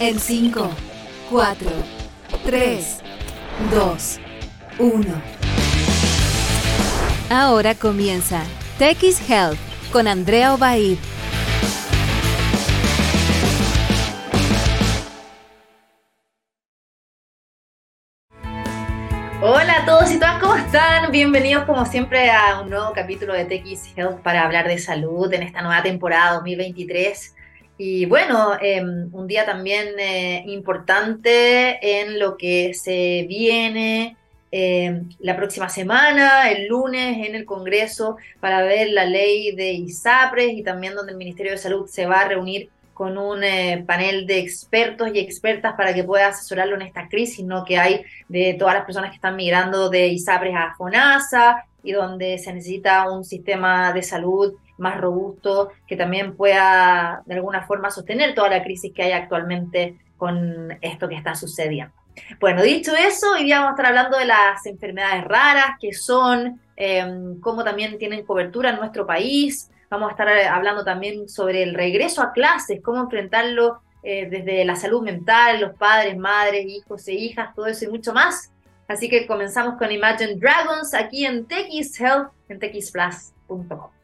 En 5, 4, 3, 2, 1. Ahora comienza Tech Health con Andrea Obaid. Hola a todos y todas, ¿cómo están? Bienvenidos como siempre a un nuevo capítulo de Tech Health para hablar de salud en esta nueva temporada 2023. Y bueno, em, un día también eh, importante en lo que se viene em, la próxima semana, el lunes, en el Congreso, para ver la ley de ISAPRES y también donde el Ministerio de Salud se va a reunir con un eh, panel de expertos y expertas para que pueda asesorarlo en esta crisis ¿no? que hay de todas las personas que están migrando de ISAPRES a FONASA y donde se necesita un sistema de salud más robusto, que también pueda de alguna forma sostener toda la crisis que hay actualmente con esto que está sucediendo. Bueno, dicho eso, hoy día vamos a estar hablando de las enfermedades raras, que son, em, cómo también tienen cobertura en nuestro país. Vamos a estar eh, hablando también sobre el regreso a clases, cómo enfrentarlo eh, desde la salud mental, los padres, madres, hijos e hijas, todo eso y mucho más. Así que comenzamos con Imagine Dragons aquí en TX Health, en texplus.com.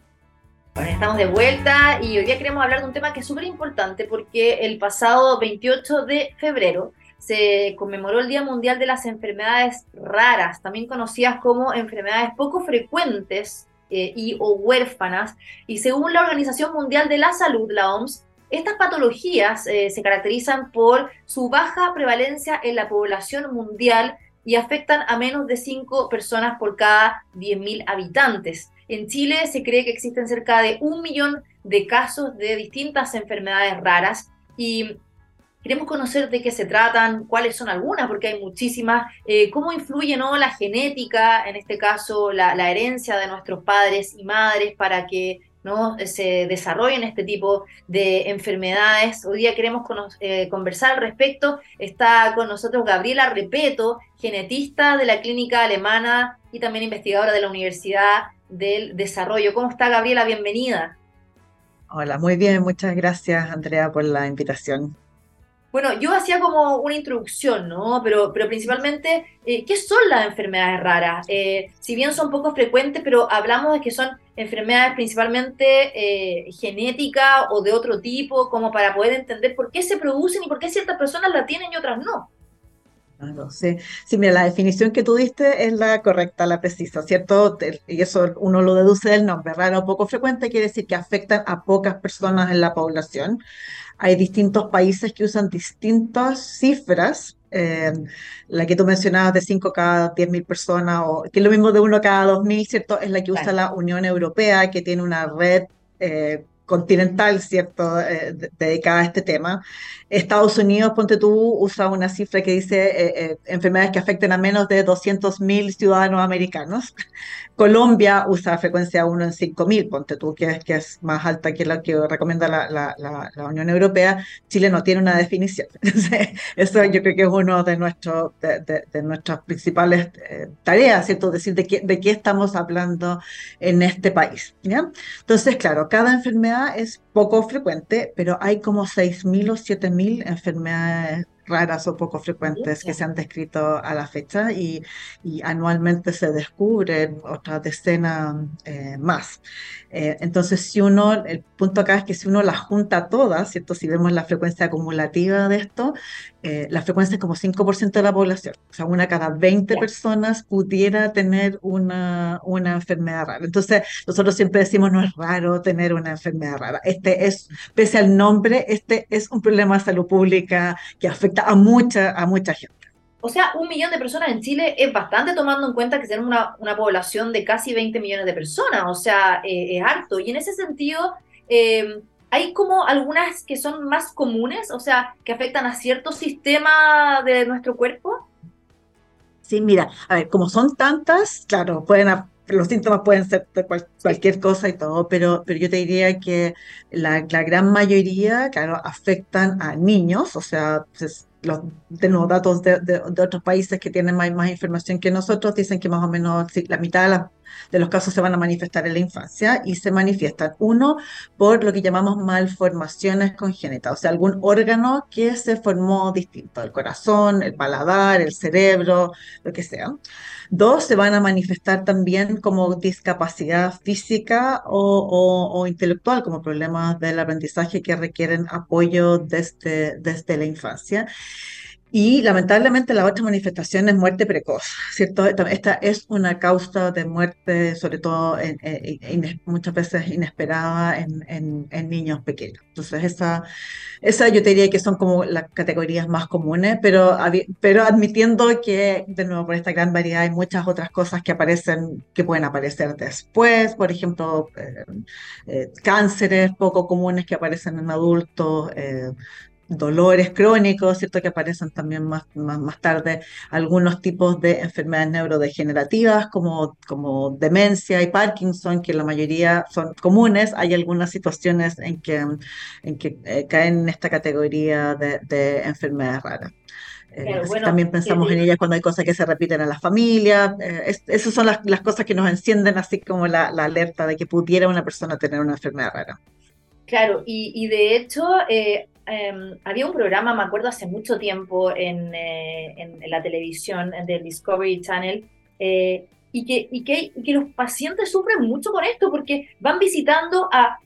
Bueno, estamos de vuelta y hoy día queremos hablar de un tema que es súper importante porque el pasado 28 de febrero se conmemoró el Día Mundial de las Enfermedades Raras, también conocidas como enfermedades poco frecuentes eh, y o huérfanas. Y según la Organización Mundial de la Salud, la OMS, estas patologías eh, se caracterizan por su baja prevalencia en la población mundial y afectan a menos de 5 personas por cada 10.000 habitantes. En Chile se cree que existen cerca de un millón de casos de distintas enfermedades raras y queremos conocer de qué se tratan, cuáles son algunas, porque hay muchísimas, eh, cómo influye ¿no? la genética, en este caso la, la herencia de nuestros padres y madres para que ¿no? se desarrollen este tipo de enfermedades. Hoy día queremos eh, conversar al respecto. Está con nosotros Gabriela Repeto, genetista de la clínica alemana y también investigadora de la Universidad del Desarrollo. ¿Cómo está Gabriela? Bienvenida. Hola, muy bien, muchas gracias Andrea por la invitación. Bueno, yo hacía como una introducción, ¿no? Pero, pero principalmente, eh, ¿qué son las enfermedades raras? Eh, si bien son poco frecuentes, pero hablamos de que son enfermedades principalmente eh, genéticas o de otro tipo, como para poder entender por qué se producen y por qué ciertas personas la tienen y otras no. Claro, sí. sí, mira, la definición que tú diste es la correcta, la precisa, ¿cierto? Y eso uno lo deduce del nombre, raro o poco frecuente, quiere decir que afectan a pocas personas en la población. Hay distintos países que usan distintas cifras. Eh, la que tú mencionabas de 5 cada 10 mil personas, o que es lo mismo de 1 cada 2 mil, ¿cierto? Es la que usa la Unión Europea, que tiene una red eh, continental, ¿cierto?, eh, dedicada a este tema. Estados Unidos, ponte tú, usa una cifra que dice eh, eh, enfermedades que afecten a menos de 200.000 ciudadanos americanos. Colombia usa frecuencia 1 en 5.000, ponte tú, que que es más alta que la que recomienda la, la, la, Unión Europea. Chile no tiene una definición. Eso yo creo que es uno de, nuestros de, de, nuestras principales tareas, ¿cierto? Decir de qué, de qué estamos hablando en este país. ¿ya? Entonces, claro, cada enfermedad es poco frecuente, pero hay como 6.000 o 7.000 enfermedades raras o poco frecuentes que se han descrito a la fecha y, anualmente se descubren otras decenas eh, más. Eh, entonces, si uno, el punto acá es que si uno las junta todas, ¿cierto? Si vemos la frecuencia acumulativa de esto, eh, la frecuencia es como 5% de la población. O sea, una cada 20 personas pudiera tener una, una enfermedad rara. Entonces, nosotros siempre decimos, no es raro tener una enfermedad rara. Este es, pese al nombre, este es un problema de salud pública que afecta a mucha, a mucha gente. O sea, un millón de personas en Chile es bastante tomando en cuenta que tenemos una, una población de casi 20 millones de personas, o sea, eh, es harto. Y en ese sentido, eh, hay como algunas que son más comunes, o sea, que afectan a cierto sistema de nuestro cuerpo. Sí, mira, a ver, como son tantas, claro, pueden los síntomas pueden ser de cualquier cosa y todo, pero, pero yo te diría que la, la gran mayoría, claro, afectan a niños, o sea, los, tenemos datos de, de, otros países que tienen más, más, información que nosotros, dicen que más o menos la mitad de las de los casos se van a manifestar en la infancia y se manifiestan, uno, por lo que llamamos malformaciones congénitas, o sea, algún órgano que se formó distinto, el corazón, el paladar, el cerebro, lo que sea. Dos, se van a manifestar también como discapacidad física o, intelectual, como problemas del aprendizaje que requieren apoyo desde, desde la infancia. Y lamentablemente la otra manifestación es muerte precoz, ¿cierto? Esta es una causa de muerte, sobre todo muchas veces inesperada en, niños pequeños. Entonces, esa, esa yo te diría que son como las categorías más comunes, pero, pero admitiendo que, de nuevo, por esta gran variedad hay muchas otras cosas que aparecen, que pueden aparecer después, por ejemplo, eh, eh, cánceres poco comunes que aparecen en adultos, eh, dolores crónicos, ¿cierto? Que aparecen también más, más, tarde, algunos tipos de enfermedades neurodegenerativas como, como demencia y Parkinson, que la mayoría son comunes. Hay algunas situaciones en que, en que eh, caen en esta categoría de, enfermedades raras. Eh, también pensamos en ellas cuando hay cosas que se repiten en la familia. Eh, esas son las, las, cosas que nos encienden así como la, la, alerta de que pudiera una persona tener una enfermedad rara. Claro, y, y de hecho Em, había un programa, me acuerdo hace mucho tiempo en, eh, la televisión del Discovery Channel, eh, y, que, y, que, que los pacientes sufren mucho con esto porque van visitando a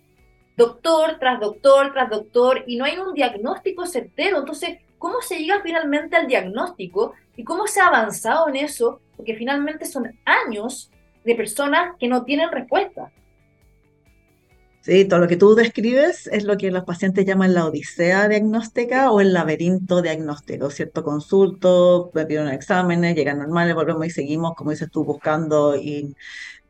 doctor tras doctor tras doctor y no hay un diagnóstico certero. Entonces, ¿cómo se llega finalmente al diagnóstico y cómo se ha avanzado en eso? Porque finalmente son años de personas que no tienen respuesta. Sí, todo lo que tú describes es lo que los pacientes llaman la odisea diagnóstica o el laberinto diagnóstico, ¿cierto? Consulto, me piden exámenes, llegan normales, volvemos y seguimos, como dices tú, buscando y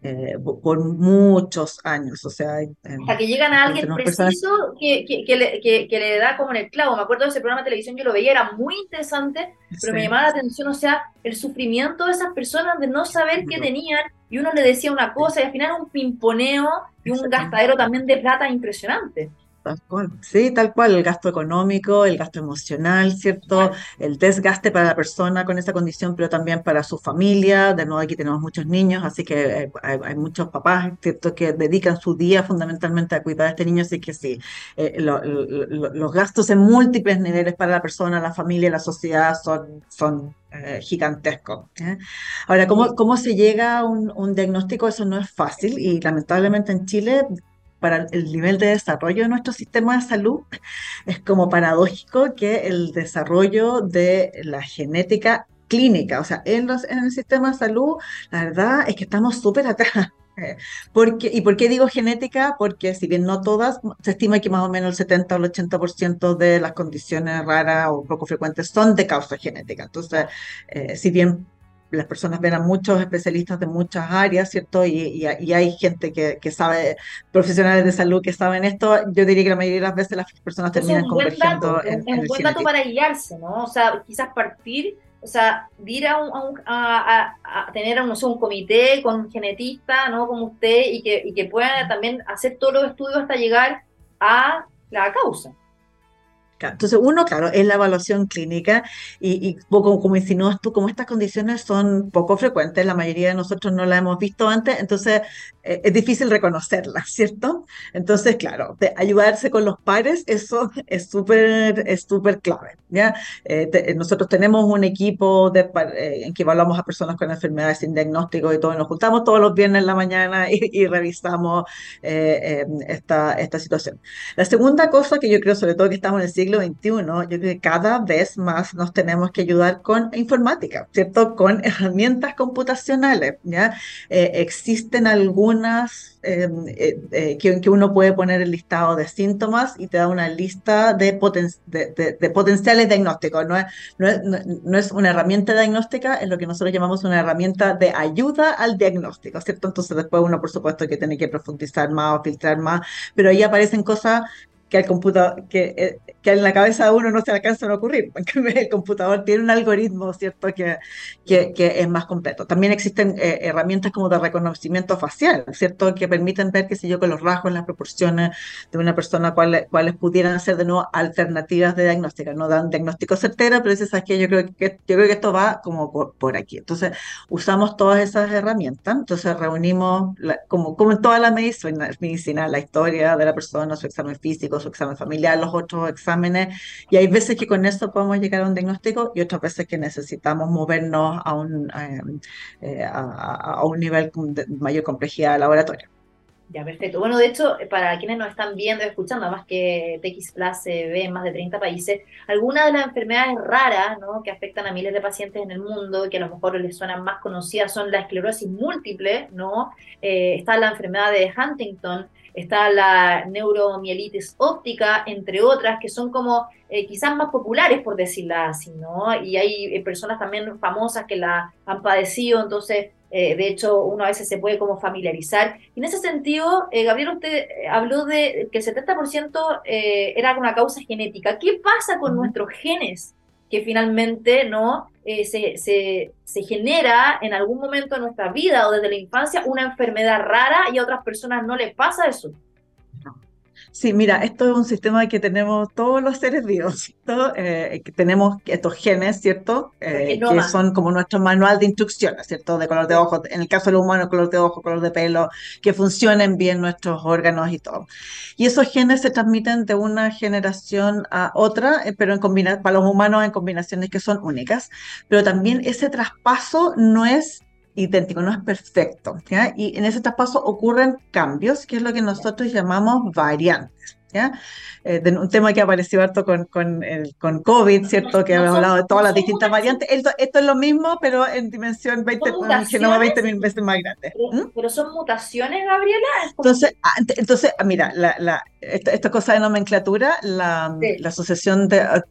eh, por muchos años. O sea, Hasta que llegan a alguien preciso que, que, le, que, le, da como en el clavo. Me acuerdo de ese programa de televisión, yo lo veía, era muy interesante, pero me llamaba la atención, o sea, el sufrimiento de esas personas de no saber qué tenían y uno le decía una cosa y al final un pimponeo y un gastadero también de plata impresionante. Sí, tal cual, el gasto económico, el gasto emocional, ¿cierto? El desgaste para la persona con esa condición, pero también para su familia. De nuevo, aquí tenemos muchos niños, así que eh, hay, muchos papás, ¿cierto?, que dedican su día fundamentalmente a cuidar a este niño, así que sí, eh, los gastos en múltiples niveles para la persona, la familia, la sociedad son, son eh, gigantescos. Ahora, ¿cómo, ¿cómo se llega a un, un diagnóstico? Eso no es fácil y lamentablemente en Chile para el nivel de desarrollo de nuestro sistema de salud, es como paradójico que el desarrollo de la genética clínica, o sea, en, los, en el sistema de salud, la verdad es que estamos súper atrás. Porque, ¿Y por qué digo genética? Porque si bien no todas, se estima que más o menos el 70 o el 80% de las condiciones raras o poco frecuentes son de causa genética. Entonces, eh, si bien las personas ven a muchos especialistas de muchas áreas, ¿cierto? Y, hay gente que, sabe, profesionales de salud que saben esto. Yo diría que la mayoría de las veces las personas terminan convergiendo en, en, un buen dato para guiarse, ¿no? O sea, quizás partir, o sea, ir a, a, tener no sé, un comité con genetista, ¿no? Como usted, y que, y que puedan también hacer todos los estudios hasta llegar a la causa. Entonces, uno, claro, es la evaluación clínica y, como, como insinúas tú, como estas condiciones son poco frecuentes, la mayoría de nosotros no las hemos visto antes, entonces eh, es difícil reconocerlas, ¿cierto? Entonces, claro, de ayudarse con los pares, eso es súper es súper clave, ¿ya? Eh, nosotros tenemos un equipo de, eh, en que evaluamos a personas con enfermedades sin diagnóstico y todo, nos juntamos todos los viernes en la mañana y, y revisamos esta, esta situación. La segunda cosa que yo creo, sobre todo que estamos en el siglo siglo XXI, yo creo que cada vez más nos tenemos que ayudar con informática, ¿cierto? Con herramientas computacionales, ¿ya? Eh, existen algunas em, eh, eh, que, uno puede poner el listado de síntomas y te da una lista de, potenciales diagnósticos. No es, no, es, no es, una herramienta diagnóstica, es lo que nosotros llamamos una herramienta de ayuda al diagnóstico, ¿cierto? Entonces después uno, por supuesto, que tiene que profundizar más o filtrar más, pero ahí aparecen cosas que, el computador, que, eh, que en la cabeza de uno no se alcanzan a ocurrir. El computador tiene un algoritmo, ¿cierto?, que, que, que es más completo. También existen eh, herramientas como de reconocimiento facial, ¿cierto?, que permiten ver, qué sé yo, con los rasgos, las proporciones de una persona, cuáles, cuáles pudieran ser de nuevo alternativas de diagnóstico. No dan diagnóstico certero, pero es que yo creo que, yo creo que esto va como por, aquí. Entonces, usamos todas esas herramientas, entonces reunimos, como, como en toda la medicina, la historia de la persona, su examen físico, su examen familiar, los otros exámenes, y hay veces que con eso podemos llegar a un diagnóstico y otras veces que necesitamos movernos a un, eh, eh, a, un nivel de mayor complejidad laboratorio. Ya, perfecto. Bueno, de hecho, para quienes nos están viendo y escuchando, además que TX Plus se ve en más de 30 países, algunas de las enfermedades raras ¿no? que afectan a miles de pacientes en el mundo y que a lo mejor les suenan más conocidas son la esclerosis múltiple, ¿no? Eh, está la enfermedad de Huntington, está la neuromielitis óptica, entre otras, que son como eh, quizás más populares, por decirlo así, ¿no? Y hay eh, personas también famosas que la han padecido, entonces, eh, de hecho, uno a veces se puede como familiarizar. Y en ese sentido, Gabriel, usted habló de que el 70% era una causa genética. ¿Qué pasa con nuestros genes? que finalmente no se, se, se, genera en algún momento de nuestra vida o desde la infancia una enfermedad rara y a otras personas no les pasa eso. Sí, mira, esto es un sistema que tenemos todos los seres vivos, ¿cierto? Eh, que tenemos estos genes, ¿cierto? Eh, que son como nuestro manual de instrucciones, ¿cierto? De color de ojo, en el caso del humano, color de ojo, color de pelo, que funcionen bien nuestros órganos y todo. Y esos genes se transmiten de una generación a otra, eh, pero en para los humanos en combinaciones que son únicas. Pero también ese traspaso no es idéntico, no es perfecto. Y en ese traspaso ocurren cambios, que es lo que nosotros llamamos variantes. ¿Ya? Eh, de un tema que apareció harto con, con, el, con COVID, ¿cierto? Que hemos hablado de todas las distintas variantes. Esto, esto, es lo mismo, pero en dimensión 20, un genoma 20 mil veces más grande. ¿Mm? Pero, son mutaciones, Gabriela. Entonces, ah, entonces ah, mira, la, la, esta, cosa de nomenclatura, la, la asociación de, ah,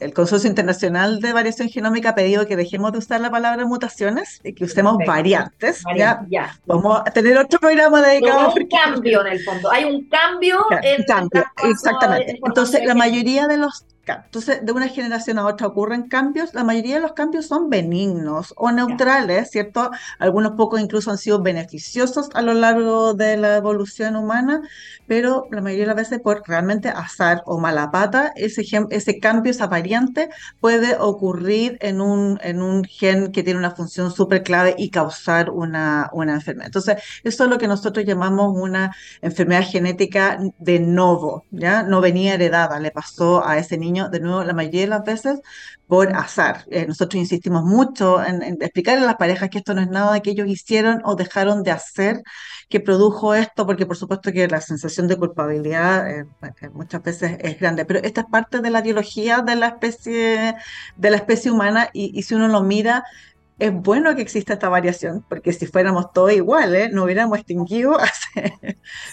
el Consorcio Internacional de Variación Genómica ha pedido que dejemos de usar la palabra mutaciones y que usemos variantes. ¿ya? Vamos a tener otro programa dedicado a... un cambio en el fondo, hay un cambio en cambio, exactamente. Entonces, la mayoría de los entonces, de una generación a otra ocurren cambios. La mayoría de los cambios son benignos o neutrales, ¿cierto? Algunos pocos incluso han sido beneficiosos a lo largo de la evolución humana, pero la mayoría de las veces por realmente azar o mala pata, ese, ese cambio, esa variante puede ocurrir en un, en un gen que tiene una función súper clave y causar una, una enfermedad. Entonces, eso es lo que nosotros llamamos una enfermedad genética de novo, ¿ya? No venía heredada, le pasó a ese niño de nuevo, la mayoría de las veces por azar. Eh, nosotros insistimos mucho en, explicar a las parejas que esto no es nada que ellos hicieron o dejaron de hacer que produjo esto, porque por supuesto que la sensación de culpabilidad eh, eh, muchas veces es grande, pero esta es parte de la biología de la especie, de la especie humana y, y si uno lo mira, es bueno que exista esta variación, porque si fuéramos todos iguales, no hubiéramos extinguido hace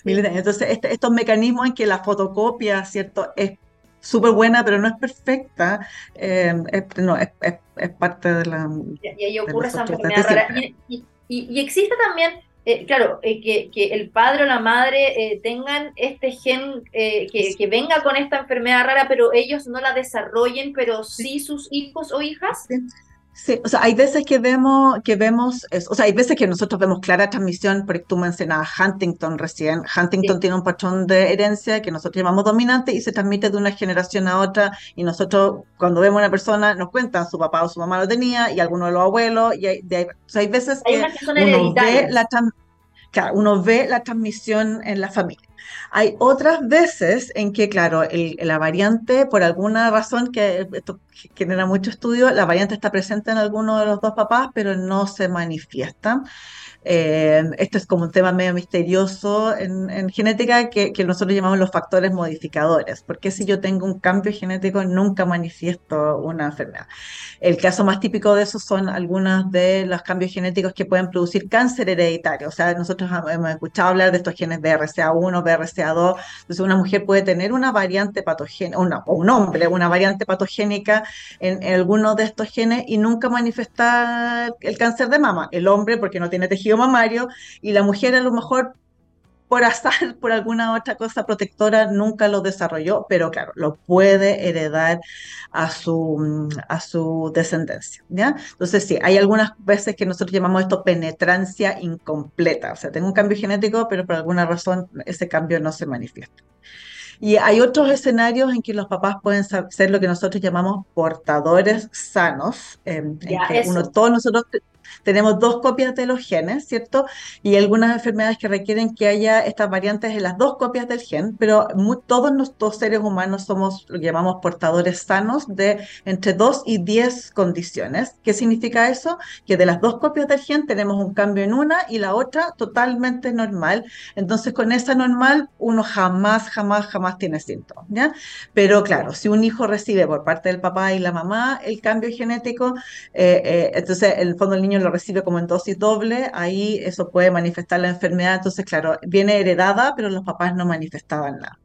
miles de años. Entonces, este, estos mecanismos en que la fotocopia, ¿cierto?, es súper buena, pero no es perfecta, eh, no, es, es, parte de la... Y, ahí ocurre esa enfermedad Y, y, existe también, eh, claro, eh, que, que, el padre o la madre tengan este gen que, que, venga con esta enfermedad rara, pero ellos no la desarrollen, pero sí sus hijos o hijas. Sí, o sea, hay veces que vemos, que vemos, o sea, hay veces que nosotros vemos clara transmisión, porque tú mencionabas Huntington recién. Huntington tiene un patrón de herencia que nosotros llamamos dominante y se transmite de una generación a otra. Y nosotros, cuando vemos a una persona, nos cuentan su papá o su mamá lo tenía y alguno de los abuelos. Y hay, o sea, hay veces que, uno ve, la, uno ve la transmisión en la familia. Hay otras veces en que, claro, la variante, por alguna razón que esto genera mucho estudio, la variante está presente en alguno de los dos papás, pero no se manifiesta. Eh, esto es como un tema medio misterioso en, genética que, nosotros llamamos los factores modificadores. Porque si yo tengo un cambio genético nunca manifiesto una enfermedad? El caso más típico de eso son algunos de los cambios genéticos que pueden producir cáncer hereditario. O sea, nosotros hemos escuchado hablar de estos genes BRCA1, BRCA2. Entonces, una mujer puede tener una variante patogénica, o un hombre, una variante patogénica en, en alguno de estos genes y nunca manifestar el cáncer de mama. El hombre porque no tiene tejido mamario y la mujer a lo mejor por azar, por alguna otra cosa protectora, nunca lo desarrolló, pero claro, lo puede heredar a su, a su descendencia, ¿ya? Entonces sí, hay algunas veces que nosotros llamamos esto penetrancia incompleta, o sea, tengo un cambio genético, pero por alguna razón ese cambio no se manifiesta. Y hay otros escenarios en que los papás pueden ser lo que nosotros llamamos portadores sanos, en que uno, todos nosotros tenemos dos copias de los genes, ¿cierto? Y algunas enfermedades que requieren que haya estas variantes en las dos copias del gen, pero todos nuestros seres humanos somos lo que llamamos portadores sanos de entre 2 y 10 condiciones. ¿Qué significa eso? Que de las dos copias del gen tenemos un cambio en una y la otra totalmente normal. Entonces, con esa normal, uno jamás, jamás, jamás tiene síntomas, ¿ya? Pero claro, si un hijo recibe por parte del papá y la mamá el cambio genético, eh, eh, entonces en el fondo el niño lo recibe como en dosis doble, ahí eso puede manifestar la enfermedad. Entonces, claro, viene heredada, pero los papás no manifestaban nada.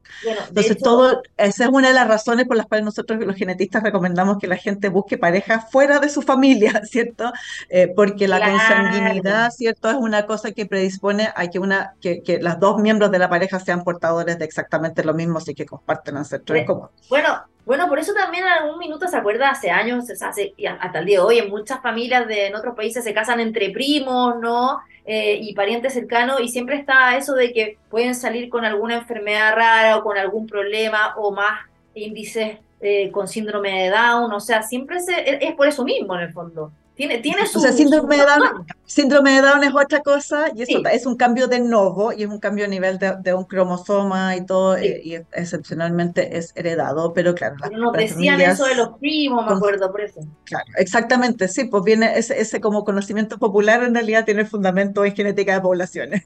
Entonces, todo, esa es una de las razones por las cuales nosotros los genetistas recomendamos que la gente busque pareja fuera de su familia, ¿cierto? Eh, porque la consanguinidad, ¿cierto? Es una cosa que predispone a que, una, que, que las dos miembros de la pareja sean portadores de exactamente lo mismo, así que comparten ancestros comunes. Bueno, bueno, por eso también en algún minuto se acuerda hace años, hace, y hasta el día de hoy, en muchas familias de en otros países se casan entre primos, ¿no? Eh, y parientes cercanos, y siempre está eso de que pueden salir con alguna enfermedad rara o con algún problema o más índices eh, con síndrome de Down, o sea, siempre se, es por eso mismo en el fondo. Tiene, tiene su, o sea, síndrome, de Down, síndrome de Down es otra cosa y eso es un cambio de novo y es un cambio a nivel de, un cromosoma y todo y excepcionalmente es heredado, pero claro. Pero nos decían eso de los primos, me acuerdo, por eso. Claro, exactamente, sí, pues viene ese, ese como conocimiento popular en realidad tiene fundamento en genética de poblaciones.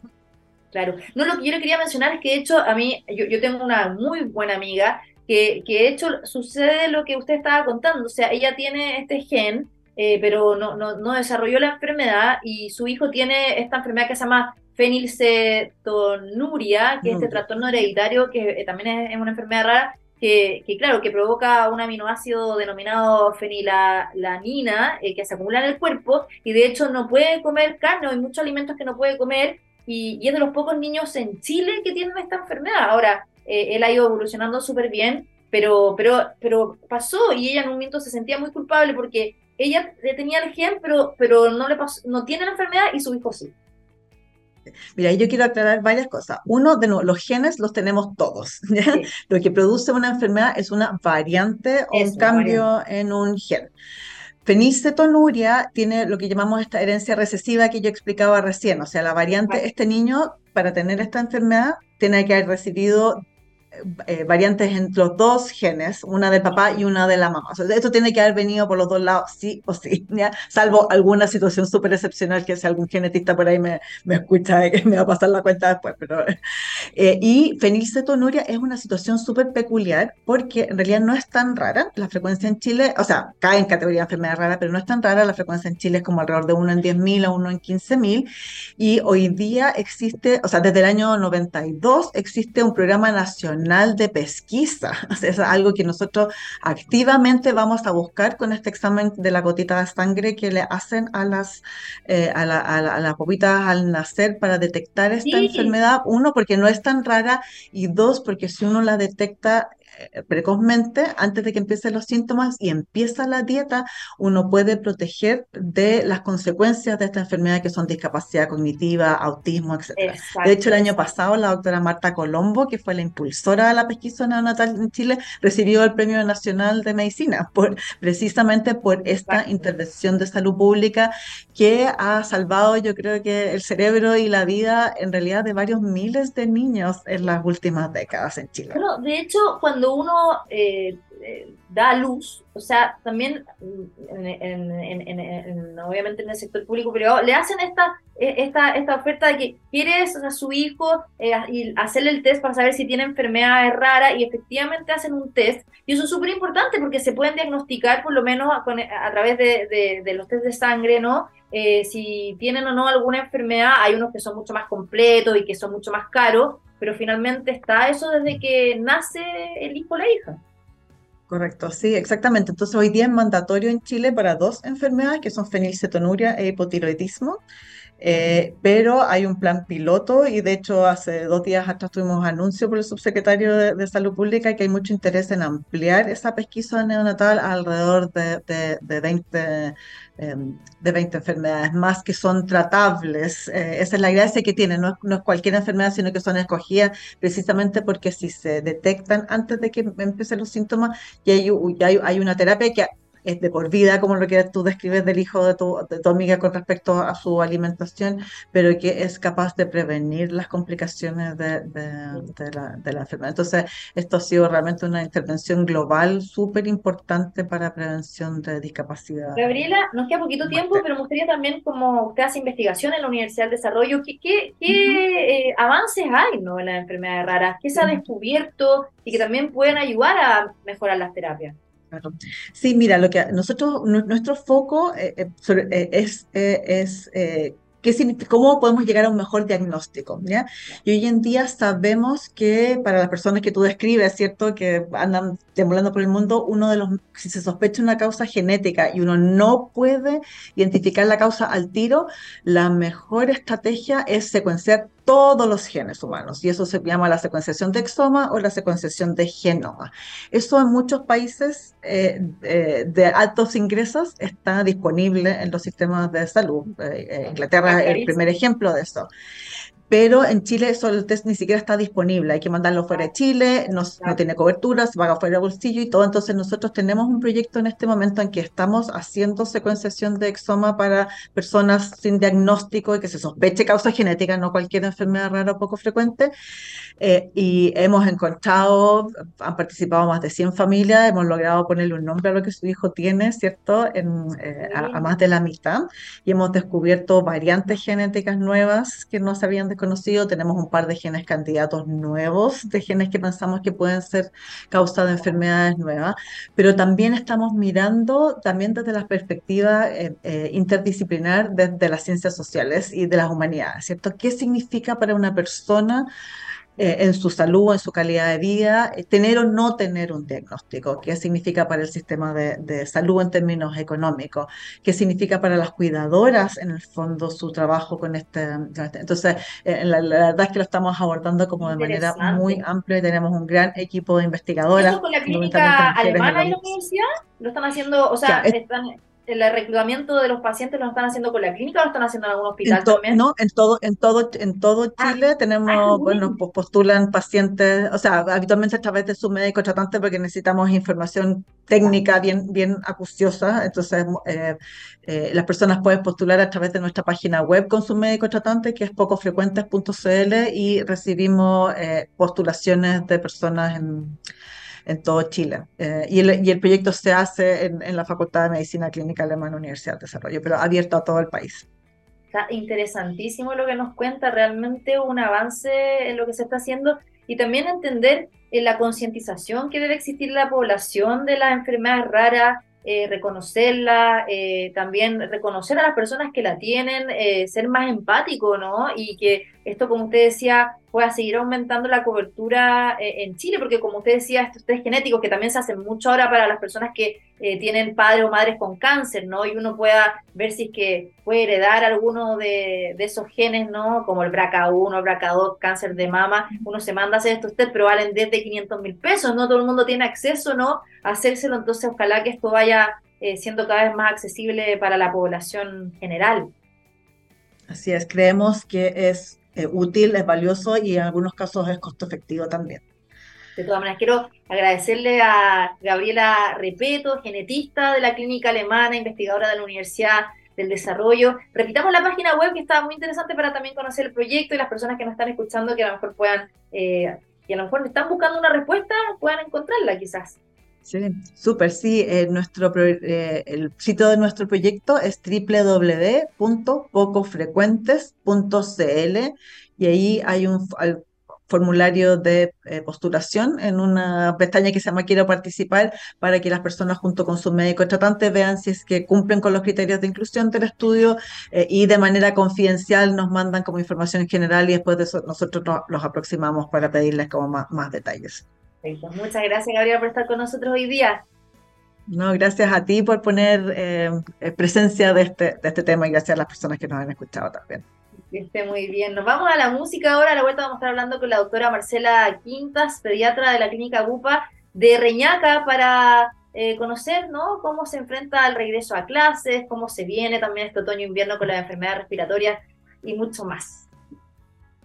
Claro, no, lo que yo le quería mencionar es que de hecho a mí, yo, yo tengo una muy buena amiga que, que de hecho sucede lo que usted estaba contando, o sea, ella tiene este gen eh, pero no, no, no, desarrolló la enfermedad y su hijo tiene esta enfermedad que se llama fenilcetonuria, que es este trastorno hereditario, que eh, también es, una enfermedad rara, que, que, claro, que provoca un aminoácido denominado fenilalanina, eh, que se acumula en el cuerpo, y de hecho no puede comer carne, hay muchos alimentos que no puede comer, y, y es de los pocos niños en Chile que tienen esta enfermedad. Ahora, él ha ido evolucionando súper bien, pero, pero, pero pasó y ella en un momento se sentía muy culpable porque ella tenía el gen, pero, pero no, le no tiene la enfermedad y su hijo sí. Mira, yo quiero aclarar varias cosas. Uno, de nuevo, los genes los tenemos todos. Lo que produce una enfermedad es una variante o un cambio en un gen. Fenilcetonuria tiene lo que llamamos esta herencia recesiva que yo explicaba recién. O sea, la variante, este niño, para tener esta enfermedad, tiene que haber recibido eh, variantes entre los dos genes, una del papá y una de la mamá. esto tiene que haber venido por los dos lados, sí o sí, salvo alguna situación súper excepcional que si algún genetista por ahí me, me escucha y me va a pasar la cuenta después. Pero, eh, y fenilcetonuria es una situación súper peculiar porque en realidad no es tan rara. La frecuencia en Chile, o sea, cae en categoría de enfermedad rara, pero no es tan rara. La frecuencia en Chile es como alrededor de 1 en 10.000 o 1 en 15.000. Y hoy día existe, o sea, desde el año 92 existe un programa nacional de pesquisa. es algo que nosotros activamente vamos a buscar con este examen de la gotita de sangre que le hacen a las, eh, a, las bobitas al nacer para detectar esta enfermedad. Uno, porque no es tan rara y dos, porque si uno la detecta precozmente, antes de que empiecen los síntomas y empieza la dieta, uno puede proteger de las consecuencias de esta enfermedad que son discapacidad cognitiva, autismo, etc. De hecho, el año pasado la doctora Marta Colombo, que fue la impulsora de la pesquisa neonatal en Chile, recibió el Premio Nacional de Medicina por, precisamente por esta intervención de salud pública que ha salvado, yo creo que el cerebro y la vida en realidad de varios miles de niños en las últimas décadas en Chile. De hecho, cuando uno eh, eh, da luz, o sea, también en, obviamente en el sector público privado, le hacen esta, e, esta, esta oferta de que quieres a su hijo eh, y hacerle el test para saber si tiene enfermedades raras y efectivamente hacen un test. Y eso es súper importante porque se pueden diagnosticar por lo menos a, través de, los test de sangre, ¿no? si tienen o no alguna enfermedad, hay unos que son mucho más completos y que son mucho más caros, pero finalmente está eso desde que nace el hijo o la hija. Correcto, sí, exactamente. Entonces hoy día es mandatorio en Chile para dos enfermedades que son fenilcetonuria e hipotiroidismo. Eh, pero hay un plan piloto y de hecho hace dos días atrás tuvimos anuncio por el subsecretario de, Salud Pública que hay mucho interés en ampliar esa pesquisa neonatal alrededor de, de, 20, em, de 20 enfermedades más que son tratables. Eh, esa es la gracia que tiene, no, no, es cualquier enfermedad, sino que son escogidas precisamente porque si se detectan antes de que empiecen los síntomas, ya hay, ya hay, hay una terapia que es de por vida, como lo que tú describes del hijo de tu, de tu amiga con respecto a su alimentación, pero que es capaz de prevenir las complicaciones de, de, la, de la, enfermedad. Entonces, esto ha sido realmente una intervención global súper importante para prevención de discapacidad. Gabriela, nos queda poquito tiempo, pero me gustaría también, como usted hace investigación en la Universidad del Desarrollo, ¿qué, qué, qué eh, avances hay ¿no? en las enfermedades raras? ¿Qué se ha descubierto y que también pueden ayudar a mejorar las terapias? Sí, mira, lo que nosotros, nuestro foco eh, eh, eh, es, es ¿Cómo podemos llegar a un mejor diagnóstico? ¿ya? Y hoy en día sabemos que para las personas que tú describes, ¿cierto? Que andan deambulando por el mundo, uno de los, si se sospecha una causa genética y uno no puede identificar la causa al tiro, la mejor estrategia es secuenciar todos los genes humanos y eso se llama la secuenciación de exoma o la secuenciación de genoma. Eso en muchos países eh, eh, de altos ingresos está disponible en los sistemas de salud. Eh, Inglaterra es el primer ejemplo de eso pero en Chile eso el test ni siquiera está disponible, hay que mandarlo fuera de Chile, no, no, tiene cobertura, se paga fuera de bolsillo y todo, entonces nosotros tenemos un proyecto en este momento en que estamos haciendo secuenciación de exoma para personas sin diagnóstico y que se sospeche causa genética, no cualquier enfermedad rara o poco frecuente, eh, y hemos encontrado, han participado más de 100 familias, hemos logrado ponerle un nombre a lo que su hijo tiene, ¿cierto?, en, eh, a, más de la mitad, y hemos descubierto variantes genéticas nuevas que no se habían conocido, tenemos un par de genes candidatos nuevos, de genes que pensamos que pueden ser causa de enfermedades nuevas, pero también estamos mirando también desde la perspectiva eh, eh, interdisciplinar desde las ciencias sociales y de las humanidades, ¿cierto? ¿Qué significa para una persona eh, en su salud, en su calidad de vida, eh, tener o no tener un diagnóstico, qué significa para el sistema de, salud en términos económicos, qué significa para las cuidadoras, en el fondo, su trabajo con este. este entonces, eh, la, verdad es que lo estamos abordando como de manera muy amplia y tenemos un gran equipo de investigadoras. ¿Eso con la clínica alemana y la universidad? ¿Lo están haciendo, o sea, están el reclutamiento de los pacientes lo están haciendo con la clínica o lo están haciendo en algún hospital también? No, en todo, en todo, en todo ah, Chile tenemos, ah, bueno, pues postulan pacientes, o sea, habitualmente a través de su médico tratante porque necesitamos información técnica bien, bien acuciosa, entonces eh, eh, las personas pueden postular a través de nuestra página web con su médico tratante, que es pocofrecuentes.cl y recibimos eh, postulaciones de personas en en todo Chile. Eh, y, el, proyecto se hace en, la Facultad de Medicina Clínica Alemana Universidad de Desarrollo, pero abierto a todo el país. Está interesantísimo lo que nos cuenta, realmente un avance en lo que se está haciendo y también entender en la concientización que debe existir la población de las enfermedades raras, eh, reconocerla, eh, también reconocer a las personas que la tienen, eh, ser más empático, ¿no? Y que esto, como usted decía, pueda seguir aumentando la cobertura en Chile, porque como usted decía, estos test genéticos que también se hacen mucho ahora para las personas que tienen padres o madres con cáncer, ¿no? Y uno pueda ver si es que puede heredar alguno de, esos genes, ¿no? Como el BRCA1, el BRCA2, cáncer de mama, uno se manda a hacer estos test, pero valen desde 500 mil pesos, ¿no? Todo el mundo tiene acceso, ¿no? A hacérselo, entonces ojalá que esto vaya eh, siendo cada vez más accesible para la población general. Así es, creemos que es eh, útil, es valioso y en algunos casos es costo efectivo también. De todas maneras, quiero agradecerle a Gabriela Repeto, genetista de la clínica alemana, investigadora de la Universidad del Desarrollo. Repitamos la página web que está muy interesante para también conocer el proyecto y las personas que nos están escuchando que a lo mejor puedan, eh, que a lo mejor están buscando una respuesta, puedan encontrarla quizás. Sí, súper, sí. Eh, nuestro, eh, el sitio de nuestro proyecto es www.pocofrecuentes.cl y ahí hay un formulario de eh, postulación en una pestaña que se llama Quiero participar para que las personas junto con su médico tratante vean si es que cumplen con los criterios de inclusión del estudio y de manera confidencial nos mandan como información general y después de eso nosotros los aproximamos para pedirles como más detalles. Muchas gracias, Gabriela, por estar con nosotros hoy día. No, gracias a ti por poner eh, presencia de este, de este tema y gracias a las personas que nos han escuchado también. Que esté muy bien. Nos vamos a la música ahora. A la vuelta vamos a estar hablando con la doctora Marcela Quintas, pediatra de la clínica Bupa de Reñaca, para eh, conocer ¿no? cómo se enfrenta el regreso a clases, cómo se viene también este otoño-invierno con las enfermedades respiratorias y mucho más.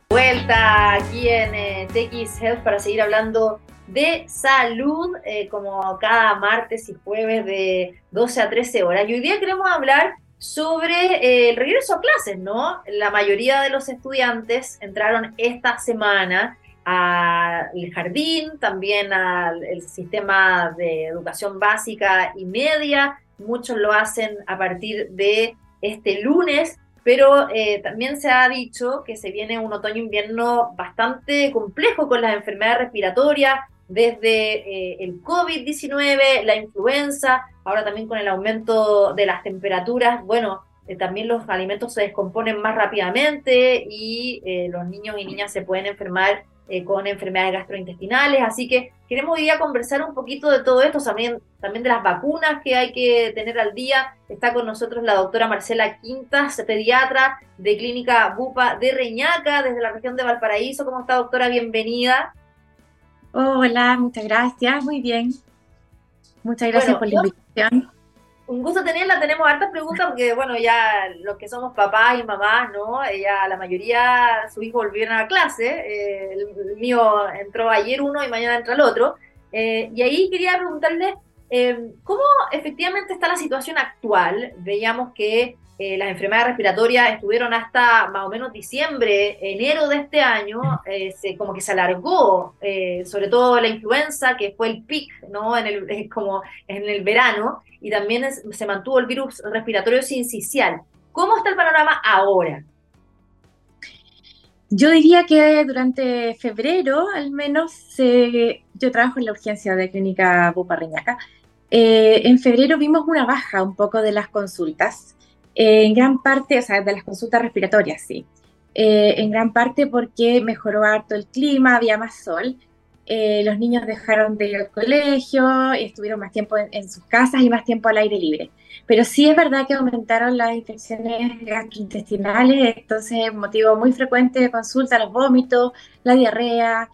Vuelta aquí en eh, TX Health para seguir hablando de salud, eh, como cada martes y jueves de 12 a 13 horas. Y hoy día queremos hablar sobre eh, el regreso a clases, ¿no? La mayoría de los estudiantes entraron esta semana al jardín, también al sistema de educación básica y media. Muchos lo hacen a partir de este lunes, pero eh, también se ha dicho que se viene un otoño-invierno bastante complejo con las enfermedades respiratorias, desde eh, el COVID-19, la influenza, ahora también con el aumento de las temperaturas, bueno, eh, también los alimentos se descomponen más rápidamente y eh, los niños y niñas se pueden enfermar con enfermedades gastrointestinales, así que queremos hoy día conversar un poquito de todo esto, también, también de las vacunas que hay que tener al día. Está con nosotros la doctora Marcela Quintas, pediatra de Clínica Bupa de Reñaca, desde la región de Valparaíso. ¿Cómo está, doctora? Bienvenida. Hola, muchas gracias, muy bien. Muchas gracias por la invitación. Un gusto tenerla, tenemos hartas preguntas porque, bueno, ya los que somos papás y mamás, ¿no? Ella, la mayoría, su hijo volvieron a clase, eh, el, mío entró ayer uno y mañana entra el otro. Eh, y ahí quería preguntarle, eh, ¿cómo efectivamente está la situación actual? Veíamos que eh, las enfermedades respiratorias estuvieron hasta más o menos diciembre, enero de este año, eh, se, como que se alargó, eh, sobre todo la influenza, que fue el pic, ¿no? En el, como en el verano, y también se mantuvo el virus respiratorio sincicial. ¿Cómo está el panorama ahora? Yo diría que durante febrero, al menos, yo trabajo en la urgencia de Clínica Buparreñaca. en febrero vimos una baja un poco de las consultas en gran parte, o sea, de las consultas respiratorias, sí. Eh, en gran parte porque mejoró harto el clima, había más sol. Eh, los niños dejaron de ir al colegio estuvieron más tiempo en, sus casas y más tiempo al aire libre. Pero sí es verdad que aumentaron las infecciones gastrointestinales, entonces motivo muy frecuente de consulta, los vómitos, la diarrea.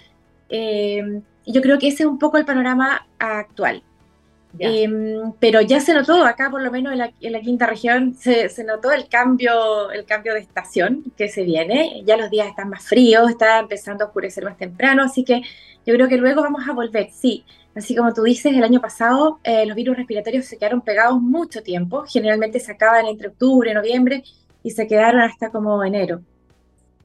Eh, yo creo que ese es un poco el panorama actual. Em, pero ya se notó, acá por lo menos en la, quinta región, se, notó el cambio, el cambio de estación que se viene. Ya los días están más fríos, está empezando a oscurecer más temprano, así que yo creo que luego vamos a volver, sí. Así como tú dices, el año pasado eh, los virus respiratorios se quedaron pegados mucho tiempo, generalmente se acaban entre octubre noviembre y se quedaron hasta como enero.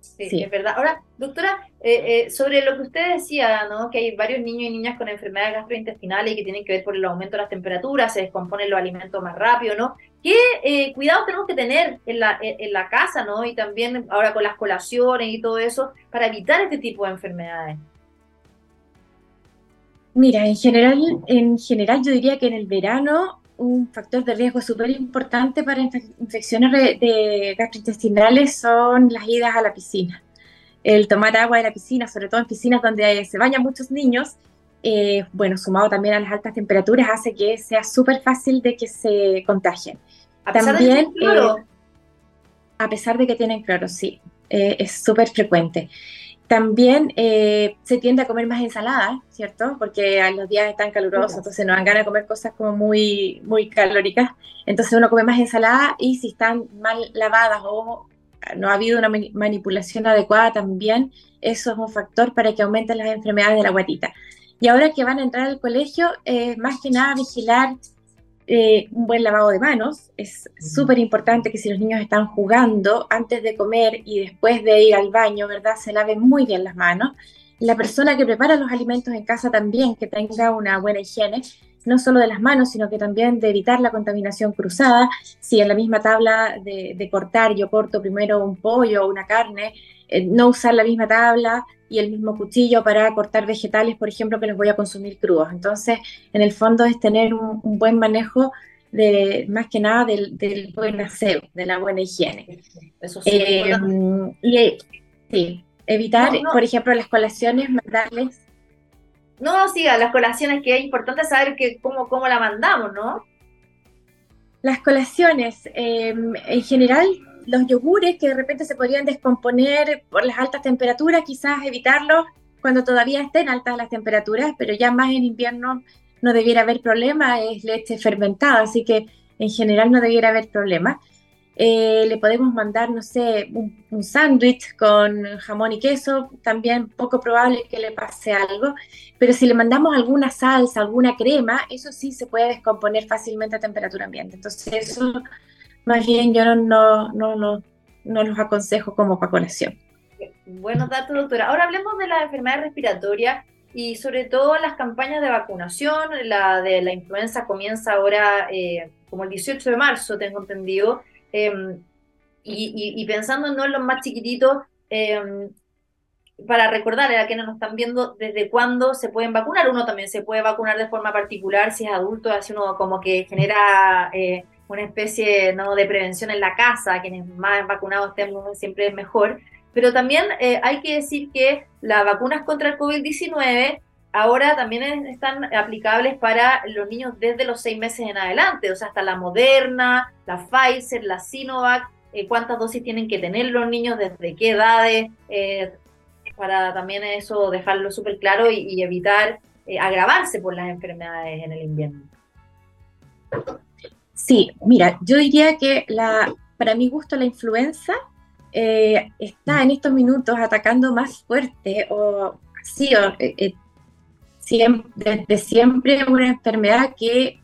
Sí, es verdad. Ahora, doctora, eh, eh, sobre lo que usted decía, ¿no? que hay varios niños y niñas con enfermedades gastrointestinales y que tienen que ver por el aumento de las temperaturas, se descomponen los alimentos más rápido, ¿no? ¿Qué eh, cuidados tenemos que tener en la, en la casa, ¿no? Y también ahora con las colaciones y todo eso, para evitar este tipo de enfermedades. Mira, en general, en general yo diría que en el verano un factor de riesgo súper importante para infecciones de gastrointestinales son las idas a la piscina. El tomar agua de la piscina, sobre todo en piscinas donde se bañan muchos niños, eh, bueno, sumado también a las altas temperaturas, hace que sea súper fácil de que se contagien. A pesar también, de eh, a pesar de que tienen cloro, sí, eh, es súper frecuente. También se tiende a comer más ensalada, ¿cierto? Porque los días están calurosos, entonces nos dan ganas de comer cosas como muy, muy calóricas. Entonces uno come más ensalada y si están mal lavadas o no ha habido una manipulación adecuada también, eso es un factor para que aumenten las enfermedades de la guatita. Y ahora que van a entrar al colegio, eh, más que nada vigilar eh, un buen lavado de manos. Es súper importante que si los niños están jugando antes de comer y después de ir al baño, ¿verdad? Se laven muy bien las manos. La persona que prepara los alimentos en casa también, que tenga una buena higiene, no solo de las manos, sino que también de evitar la contaminación cruzada. Si en la misma tabla de, cortar yo corto primero un pollo o una carne, eh, no usar la misma tabla, y el mismo cuchillo para cortar vegetales, por ejemplo, que los voy a consumir crudos. Entonces, en el fondo es tener un, buen manejo de, más que nada del, buen aseo, de la buena higiene. Eso sí. Eh, y sí, evitar, por ejemplo, las colaciones, mandarles. No, siga, las colaciones, que es importante saber que, cómo, cómo la mandamos, ¿no? Las colaciones, em, en general, los yogures que de repente se podrían descomponer por las altas temperaturas, quizás evitarlos cuando todavía estén altas las temperaturas, pero ya más en invierno no debiera haber problema, es leche fermentada, así que en general no debiera haber problema. Eh, le podemos mandar, no sé, un, sándwich con jamón y queso, también poco probable que le pase algo, pero si le mandamos alguna salsa, alguna crema, eso sí se puede descomponer fácilmente a temperatura ambiente. Entonces eso, más bien yo no, no, no, no los aconsejo como para colación. Buenos datos, doctora. Ahora hablemos de las enfermedades respiratorias y sobre todo las campañas de vacunación. La de la influenza comienza ahora eh, como el 18 de marzo, tengo entendido. Em, y, pensando no en los más chiquititos, em, para recordar a quienes nos están viendo desde cuándo se pueden vacunar. Uno también se puede vacunar de forma particular si es adulto, así uno como que genera eh, una especie ¿no? de prevención en la casa, quienes más vacunados estemos siempre es mejor. Pero también eh, hay que decir que las vacunas contra el COVID-19 ahora también están aplicables para los niños desde los seis meses en adelante, o sea, hasta la Moderna, la Pfizer, la Sinovac, eh, cuántas dosis tienen que tener los niños, desde qué edades, eh, para también eso dejarlo súper claro y, evitar eh, agravarse por las enfermedades en el invierno. Sí, mira, yo diría que la, para mi gusto la influenza está en estos minutos atacando más fuerte o sí, o, desde siempre una enfermedad que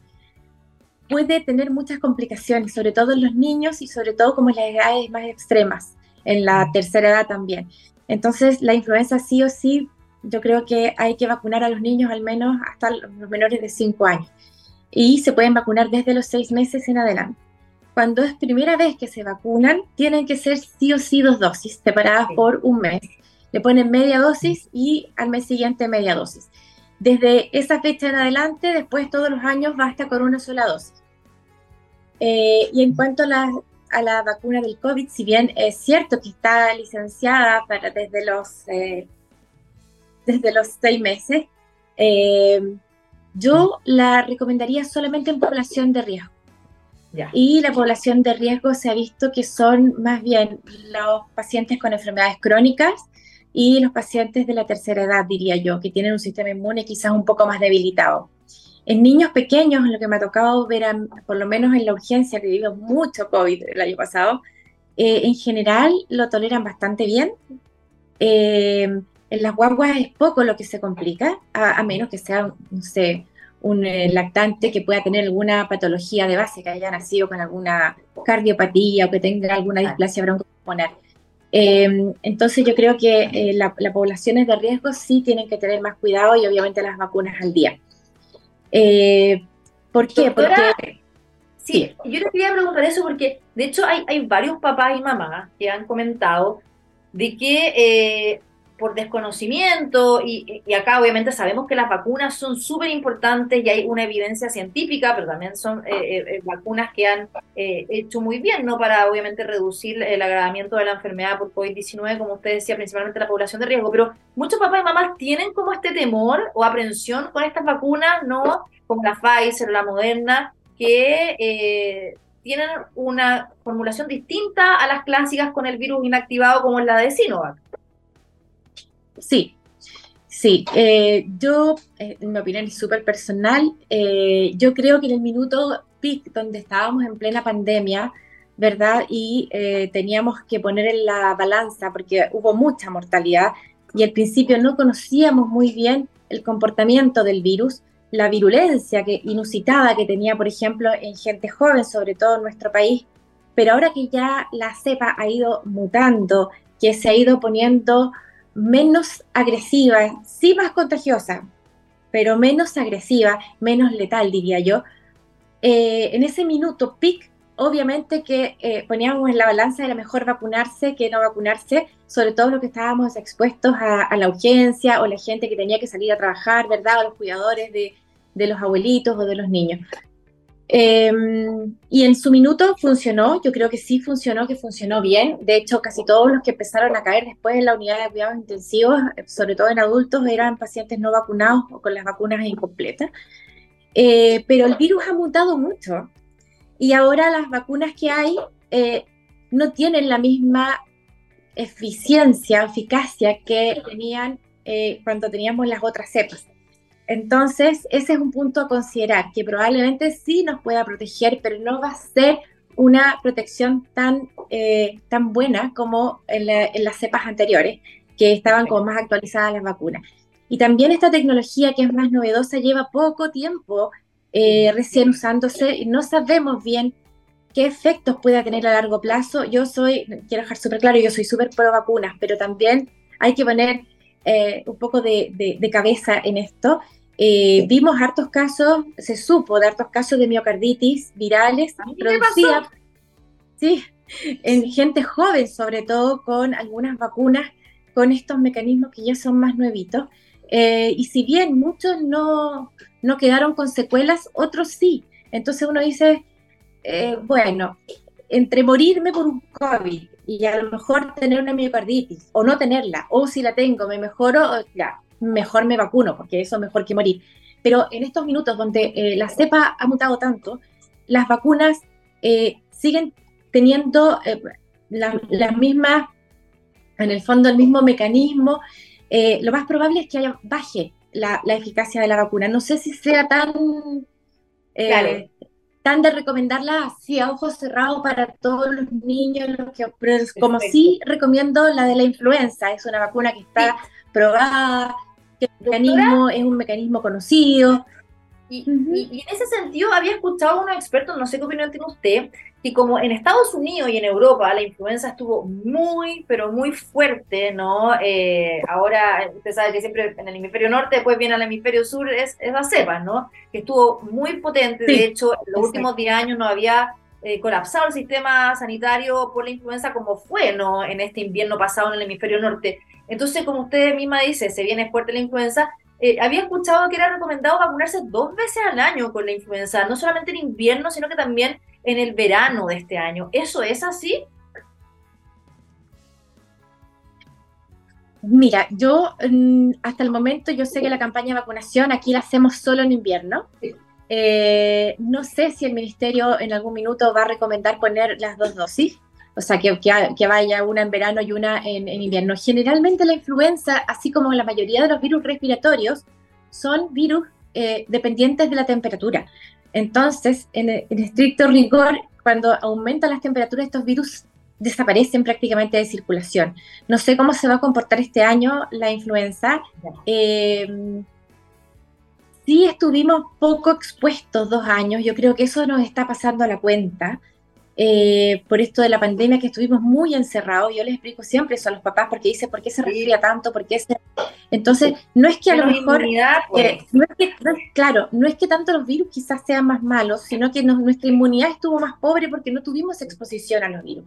puede tener muchas complicaciones, sobre todo en los niños y sobre todo como en las edades más extremas, en la tercera edad también. Entonces, la influenza sí o sí, yo creo que hay que vacunar a los niños al menos hasta los menores de 5 años. Y se pueden vacunar desde los 6 meses en adelante. Cuando es primera vez que se vacunan, tienen que ser sí o sí dos dosis, separadas por un mes. Le ponen media dosis y al mes siguiente media dosis. Desde esa fecha en adelante, después todos los años basta con una sola dosis. Eh, y en cuanto a la, vacuna del COVID, si bien es cierto que está licenciada para desde los, eh, desde los seis meses, eh, yo la recomendaría solamente en población de riesgo. Y la población de riesgo se ha visto que son más bien los pacientes con enfermedades crónicas y los pacientes de la tercera edad, diría yo, que tienen un sistema inmune quizás un poco más debilitado. En niños pequeños, lo que me ha tocado ver, por lo menos en la urgencia, que vivió mucho COVID el año pasado, eh, en general lo toleran bastante bien. Eh, en las guaguas es poco lo que se complica, a, menos que sea, no sé, un eh, lactante que pueda tener alguna patología de base, que haya nacido con alguna cardiopatía o que tenga alguna displasia broncopulmonar. Em, entonces yo creo que eh, las poblaciones de riesgo sí tienen que tener más cuidado y obviamente las vacunas al día. Eh, ¿Por qué? porque... Sí, yo les quería preguntar eso porque de hecho hay, hay varios papás y mamás que han comentado de que eh, por desconocimiento, y, acá obviamente sabemos que las vacunas son súper importantes y hay una evidencia científica, pero también son eh, eh, eh, vacunas que han hecho muy bien, ¿no? Para obviamente reducir el agravamiento de la enfermedad por COVID-19, como usted decía, principalmente la población de riesgo, pero muchos papás y mamás tienen como este temor o aprensión con estas vacunas, ¿no? Como la Pfizer, la Moderna, que tienen una formulación distinta a las clásicas con el virus inactivado como la de Sinovac. Sí, sí. Eh, yo, eh, mi opinión es súper personal, eh, yo creo que en el minuto peak donde estábamos en plena pandemia, ¿verdad? Y teníamos que poner en la balanza porque hubo mucha mortalidad y al principio no conocíamos muy bien el comportamiento del virus, la virulencia que, inusitada que tenía, por ejemplo, en gente joven, sobre todo en nuestro país. Pero ahora que ya la cepa ha ido mutando, que se ha ido poniendo menos agresiva, sí más contagiosa, pero menos agresiva, menos letal, diría yo. Eh, en ese minuto pic, obviamente que eh, poníamos en la balanza de la mejor vacunarse que no vacunarse, sobre todo lo que estábamos expuestos a, la urgencia o la gente que tenía que salir a trabajar, ¿verdad? O los cuidadores de, los abuelitos o de los niños. Em, y en su minuto funcionó, yo creo que sí funcionó, que funcionó bien. De hecho, casi todos los que empezaron a caer después en la unidad de cuidados intensivos, sobre todo en adultos, eran pacientes no vacunados o con las vacunas incompletas. Eh, pero el virus ha mutado mucho y ahora las vacunas que hay eh, no tienen la misma eficiencia, eficacia que tenían eh, cuando teníamos las otras cepas. Entonces, ese es un punto a considerar, que probablemente sí nos pueda proteger, pero no va a ser una protección tan, eh, tan buena como en, las cepas anteriores, que estaban como más actualizadas las vacunas. Y también esta tecnología que es más novedosa lleva poco tiempo eh, recién usándose y no sabemos bien qué efectos pueda tener a largo plazo. Yo soy, quiero dejar súper claro, yo soy súper pro vacunas, pero también hay que poner eh, un poco de, cabeza en esto. Eh, vimos hartos casos, se supo de hartos casos de miocarditis virales producidas sí, en gente joven, sobre todo con algunas vacunas, con estos mecanismos que ya son más nuevitos. Eh, y si bien muchos no, no quedaron con secuelas, otros sí. Entonces uno dice, bueno, entre morirme por un COVID y a lo mejor tener una miocarditis o no tenerla, o si la tengo, me mejoro, ya, mejor me vacuno, porque eso es mejor que morir. Pero en estos minutos donde eh, la cepa ha mutado tanto, las vacunas eh, siguen teniendo eh, las mismas, en el fondo el mismo mecanismo, lo más probable es que haya, baje la, eficacia de la vacuna. No sé si sea tan tan de recomendarla así a ojos cerrados para todos los niños, los que, pero como sí recomiendo la de la influenza, es una vacuna que está probada, que el mecanismo es un mecanismo conocido, y, en ese sentido había escuchado a unos expertos, no sé qué opinión tiene usted, que como en Estados Unidos y en Europa la influenza estuvo muy, pero muy fuerte, ¿no? Eh, ahora, usted sabe que siempre en el hemisferio norte, después viene al hemisferio sur, es, es la cepa, ¿no? Que estuvo muy potente, de hecho, en los últimos 10 años no había eh, colapsado el sistema sanitario por la influenza como fue, ¿no? En este invierno pasado en el hemisferio norte. Entonces, como usted misma dice, se viene fuerte la influenza, eh, había escuchado que era recomendado vacunarse dos veces al año con la influenza, no solamente en invierno, sino que también en el verano de este año. ¿Eso es así? Mira, yo mm, hasta el momento yo sé que la campaña de vacunación aquí la hacemos solo en invierno. Eh, no sé si el ministerio en algún minuto va a recomendar poner las dos dosis o sea, que, que, vaya una en verano y una en, invierno. Generalmente la influenza, así como la mayoría de los virus respiratorios, son virus eh, dependientes de la temperatura. Entonces, en, estricto rigor, cuando aumentan las temperaturas, estos virus desaparecen prácticamente de circulación. No sé cómo se va a comportar este año la influenza. Eh, sí estuvimos poco expuestos dos años, yo creo que eso nos está pasando a la cuenta. Eh, por esto de la pandemia que estuvimos muy encerrados. Yo les explico siempre eso a los papás porque dice, ¿por qué se resfría tanto? ¿Por qué se... Entonces, no es que a lo mejor... Pues. no es que, claro, no es que tanto los virus quizás sean más malos, sino que nuestra inmunidad estuvo más pobre porque no tuvimos exposición a los virus.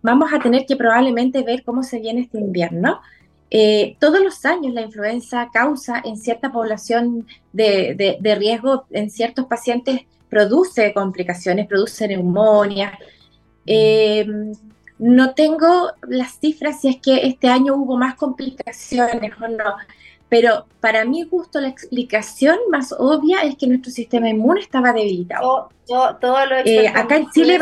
Vamos a tener que probablemente ver cómo se viene este invierno. Eh, todos los años la influenza causa en cierta población de, de riesgo, en ciertos pacientes, produce complicaciones, produce neumonía. Eh, no tengo las cifras si es que este año hubo más complicaciones o no, pero para mi gusto la explicación más obvia es que nuestro sistema inmune estaba debilitado. Eh, acá en Chile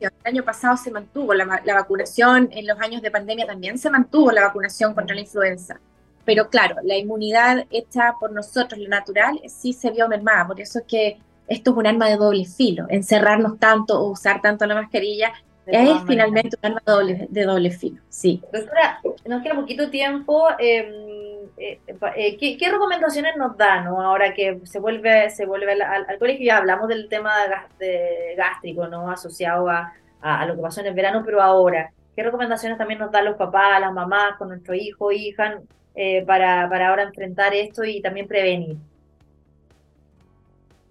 el año pasado se mantuvo la, la, vacunación, en los años de pandemia también se mantuvo la vacunación contra la influenza. Pero claro, la inmunidad hecha por nosotros, lo natural, sí se vio mermada. Por eso es que esto es un arma de doble filo. Encerrarnos tanto o usar tanto la mascarilla es finalmente un arma de doble, de doble filo. Sí. Doctora, nos queda poquito tiempo. Em, eh, eh, ¿qué, recomendaciones nos da ¿no? ahora que se vuelve, se vuelve al, colegio? Ya hablamos del tema de gástrico ¿no? asociado a, a, lo que pasó en el verano, pero ahora, ¿qué recomendaciones también nos dan los papás, las mamás con nuestro hijo hija eh, para, para ahora enfrentar esto y también prevenir?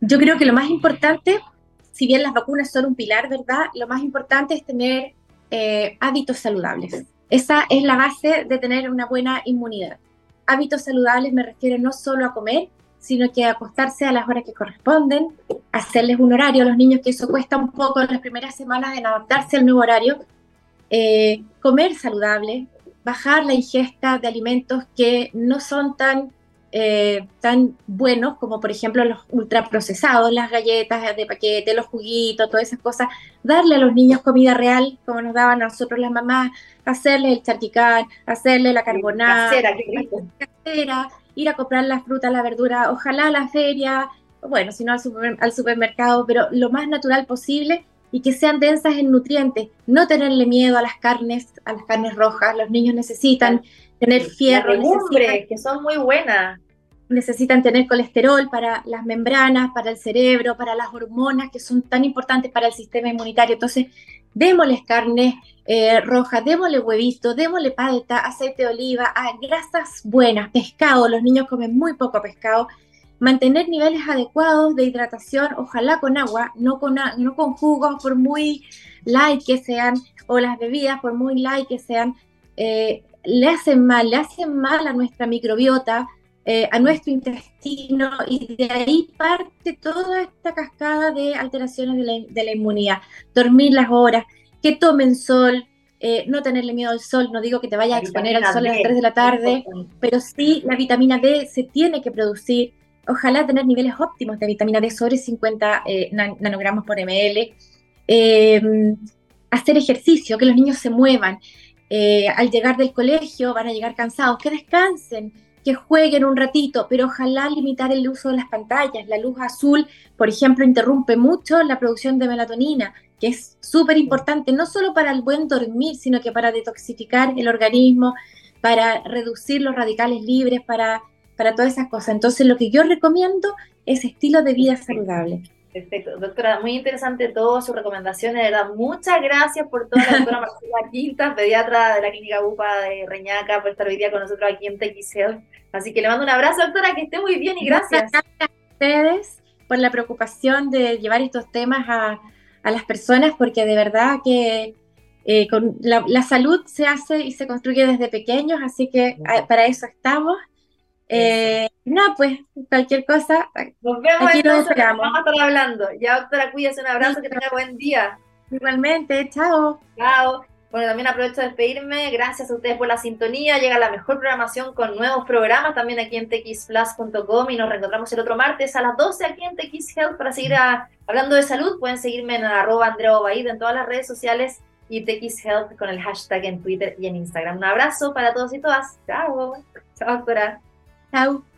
Yo creo que lo más importante, si bien las vacunas son un pilar, ¿verdad? Lo más importante es tener eh, hábitos saludables. Esa es la base de tener una buena inmunidad. Hábitos saludables me refiero no solo a comer, sino que acostarse a las horas que corresponden, hacerles un horario a los niños, que eso cuesta un poco en las primeras semanas en adaptarse al nuevo horario, eh, comer saludable, bajar la ingesta de alimentos que no son tan, eh, tan buenos como por ejemplo los ultraprocesados, las galletas de paquete, los juguitos, todas esas cosas, darle a los niños comida real como nos daban a nosotros las mamás, hacerle el charquicán, hacerle la carbonada, ir a comprar la fruta, la verdura, ojalá a la feria, bueno, si no al, al supermercado, pero lo más natural posible y que sean densas en nutrientes, no tenerle miedo a las carnes, a las carnes rojas, los niños necesitan tener fierro, necesitan, que son muy buenas. Necesitan tener colesterol para las membranas, para el cerebro, para las hormonas que son tan importantes para el sistema inmunitario. Entonces, démosles carne eh, roja, démosle huevito, démosle palta, aceite de oliva, a grasas buenas, pescado, los niños comen muy poco pescado, mantener niveles adecuados de hidratación, ojalá con agua, no con, no con jugos por muy light que sean, o las bebidas por muy light que sean, eh, le hacen mal, le hacen mal a nuestra microbiota, eh, a nuestro intestino, y de ahí parte toda esta cascada de alteraciones de la, de la inmunidad. Dormir las horas, que tomen sol, eh, no tenerle miedo al sol, no digo que te vayas a exponer al sol a las 3 de la tarde, pero sí la vitamina D se tiene que producir ojalá tener niveles óptimos de vitamina D sobre 50 eh, nanogramos por ml, em, hacer ejercicio, que los niños se muevan, eh, al llegar del colegio van a llegar cansados, que descansen, que jueguen un ratito, pero ojalá limitar el uso de las pantallas. La luz azul, por ejemplo, interrumpe mucho la producción de melatonina, que es súper importante, no solo para el buen dormir, sino que para detoxificar el organismo, para reducir los radicales libres, para para todas esas cosas. Entonces, lo que yo recomiendo es estilo de vida saludable. Perfecto, doctora, muy interesante todas sus recomendaciones, de verdad, muchas gracias por todo, la doctora Marcela Quintas, pediatra de la Clínica UPA de Reñaca, por estar hoy día con nosotros aquí en TXL. Así que le mando un abrazo, doctora, que esté muy bien y gracias. Gracias a ustedes por la preocupación de llevar estos temas a, a las personas, porque de verdad que eh, con la, la, salud se hace y se construye desde pequeños, así que para eso estamos. Eh, no, pues cualquier cosa. Nos vemos aquí nos esperamos. Vamos a estar hablando. Ya, doctora, cuídese, un abrazo, que tenga buen día. Igualmente, chao. Chao. Bueno, también aprovecho de despedirme. Gracias a ustedes por la sintonía. Llega la mejor programación con nuevos programas también aquí en txplus.com y nos reencontramos el otro martes a las 12 aquí en TX Health para seguir hablando de salud. Pueden seguirme en arroba Andrea en todas las redes sociales y TX Health con el hashtag en Twitter y en Instagram. Un abrazo para todos y todas. Chao. Chao, doctora. Chao.